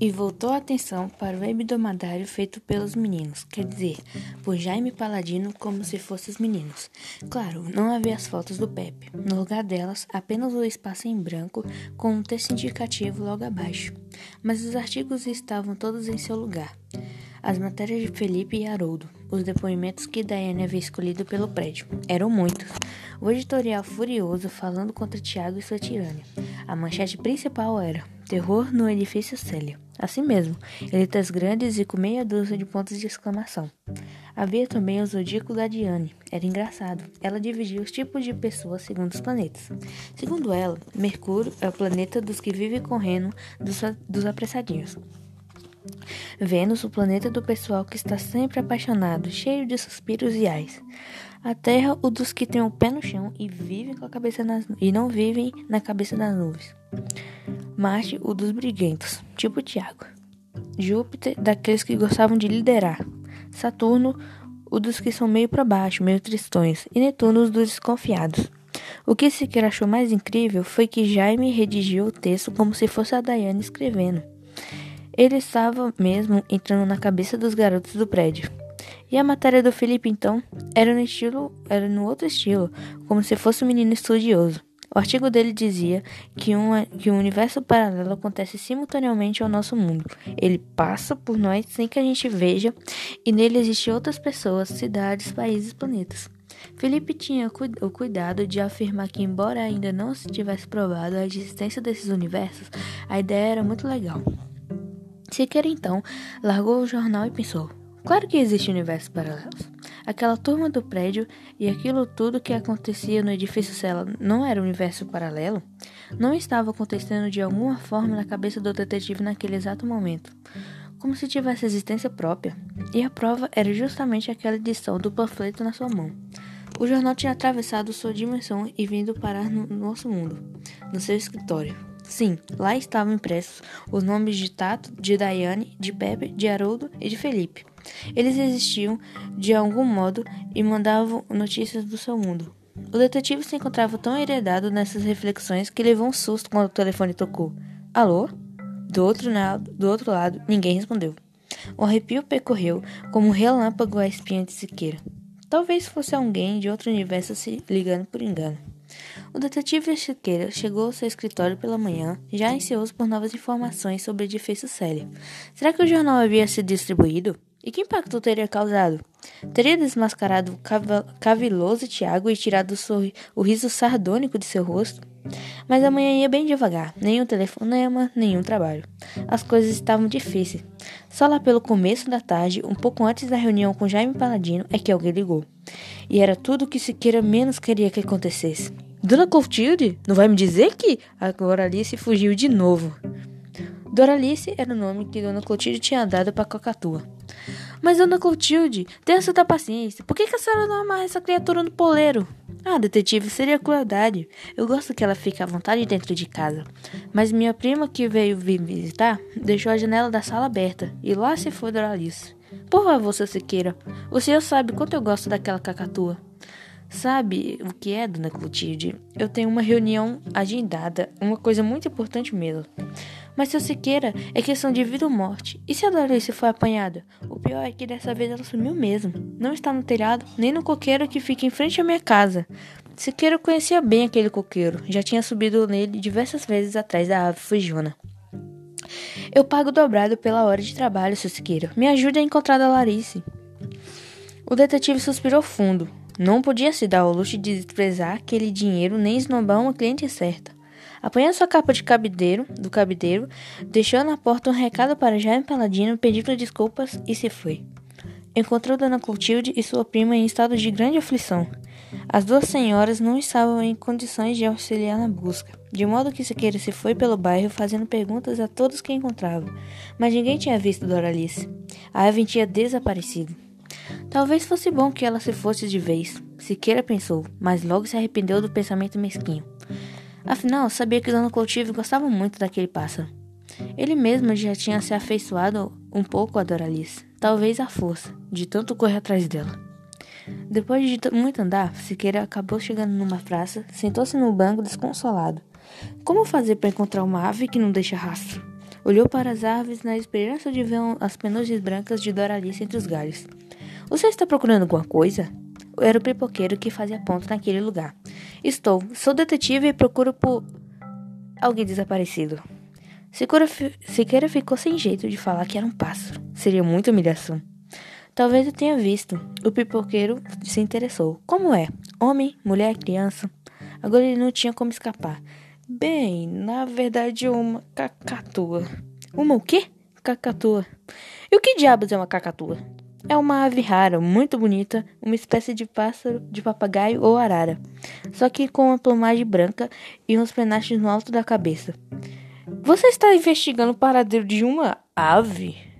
e voltou a atenção para o hebdomadário feito pelos meninos, quer dizer, por Jaime Paladino como se fossem os meninos. Claro, não havia as fotos do Pepe. No lugar delas, apenas o espaço em branco com um texto indicativo logo abaixo. Mas os artigos estavam todos em seu lugar. As matérias de Felipe e Haroldo, os depoimentos que Daiane havia escolhido pelo prédio. Eram muitos. O editorial furioso falando contra Tiago e sua tirânia. A manchete principal era Terror no edifício Célia. Assim mesmo, letras grandes e com meia dúzia de pontos de exclamação. Havia também o zodíaco da Diane. Era engraçado. Ela dividia os tipos de pessoas segundo os planetas. Segundo ela, Mercúrio é o planeta dos que vivem correndo dos, dos apressadinhos. Vênus, o planeta do pessoal que está sempre apaixonado, cheio de suspiros e ais. A Terra, o dos que têm o pé no chão e vivem com a cabeça nas e não vivem na cabeça das nuvens. Marte, o dos briguentos, tipo Tiago. Júpiter, daqueles que gostavam de liderar. Saturno, o dos que são meio para baixo, meio tristões. E Netuno, os dos desconfiados. O que Siqueira achou mais incrível foi que Jaime redigiu o texto como se fosse a Dayane escrevendo. Ele estava mesmo entrando na cabeça dos garotos do prédio. E a matéria do Felipe, então, era no estilo, era no outro estilo, como se fosse um menino estudioso. O artigo dele dizia que um, que um universo paralelo acontece simultaneamente ao nosso mundo. Ele passa por nós sem que a gente veja, e nele existem outras pessoas, cidades, países, planetas. Felipe tinha o cuidado de afirmar que, embora ainda não se tivesse provado a existência desses universos, a ideia era muito legal. Siqueira então largou o jornal e pensou: claro que existe universos paralelos. Aquela turma do prédio e aquilo tudo que acontecia no edifício Cela não era um universo paralelo? Não estava acontecendo de alguma forma na cabeça do detetive naquele exato momento, como se tivesse existência própria. E a prova era justamente aquela edição do panfleto na sua mão. O jornal tinha atravessado sua dimensão e vindo parar no nosso mundo, no seu escritório. Sim, lá estavam impressos os nomes de Tato, de Daiane, de Pepe, de Haroldo e de Felipe. Eles existiam de algum modo e mandavam notícias do seu mundo. O detetive se encontrava tão heredado nessas reflexões que levou um susto quando o telefone tocou. Alô? Do outro, lado, do outro lado, ninguém respondeu. Um arrepio percorreu como um relâmpago a espinha de Siqueira. Talvez fosse alguém de outro universo se ligando por engano. O detetive Chiqueira chegou ao seu escritório pela manhã, já ansioso por novas informações sobre o edifício Célia. Será que o jornal havia sido distribuído? E que impacto teria causado? Teria desmascarado o caviloso Tiago e tirado o riso sardônico de seu rosto? Mas a manhã ia bem devagar, nenhum telefonema, nenhum trabalho. As coisas estavam difíceis. Só lá pelo começo da tarde, um pouco antes da reunião com Jaime Paladino, é que alguém ligou. E era tudo o que Siqueira menos queria que acontecesse. Dona Clotilde, não vai me dizer que agora Alice fugiu de novo? Doralice era o nome que Dona Clotilde tinha dado para Cocatua. Mas, Dona Clotilde, tenha certa paciência. Por que, que a senhora não amarra essa criatura no poleiro? Ah, detetive, seria crueldade. Eu gosto que ela fique à vontade dentro de casa. Mas minha prima que veio vir visitar deixou a janela da sala aberta e lá se foi Doralice. Por favor, seu Siqueira, o senhor sabe quanto eu gosto daquela cacatua. Sabe o que é, dona Clotilde? Eu tenho uma reunião agendada, uma coisa muito importante mesmo. Mas se eu queira, é questão de vida ou morte. E se a Doralice foi apanhada? O pior é que dessa vez ela sumiu mesmo. Não está no telhado, nem no coqueiro que fica em frente à minha casa. Siqueira conhecia bem aquele coqueiro. Já tinha subido nele diversas vezes atrás da ave fugiona. Eu pago dobrado pela hora de trabalho, seu Siqueira. Me ajude a encontrar a Larice. O detetive suspirou fundo. Não podia se dar ao luxo de desprezar aquele dinheiro nem esnobar uma cliente certa. Apanhando sua capa de cabideiro, do cabideiro, deixou na porta um recado para Jaime Paladino pedindo desculpas e se foi. Encontrou Dona Clotilde e sua prima em estado de grande aflição. As duas senhoras não estavam em condições de auxiliar na busca, de modo que Siqueira se foi pelo bairro fazendo perguntas a todos que encontrava, mas ninguém tinha visto Doralice. A Evan tinha desaparecido. Talvez fosse bom que ela se fosse de vez, Siqueira pensou, mas logo se arrependeu do pensamento mesquinho. Afinal, sabia que Dona Clotilde gostava muito daquele pássaro. Ele mesmo já tinha se afeiçoado um pouco a Doralice, talvez à força, de tanto correr atrás dela. Depois de muito andar, Siqueira acabou chegando numa praça, sentou-se no banco desconsolado. Como fazer para encontrar uma ave que não deixa rastro? Olhou para as árvores na esperança de ver as penugens brancas de Doralice entre os galhos. Você está procurando alguma coisa? Era o pipoqueiro que fazia ponto naquele lugar. Estou. Sou detetive e procuro por alguém desaparecido. Siqueira ficou sem jeito de falar que era um pássaro. Seria muita humilhação. Talvez eu tenha visto. O pipoqueiro se interessou. Como é? Homem, mulher, criança? Agora ele não tinha como escapar. Bem, na verdade, uma cacatua. Uma o quê? Cacatua. E o que diabos é uma cacatua? É uma ave rara, muito bonita, uma espécie de pássaro, de papagaio ou arara, só que com uma plumagem branca e uns penachos no alto da cabeça. Você está investigando o paradeiro de uma ave?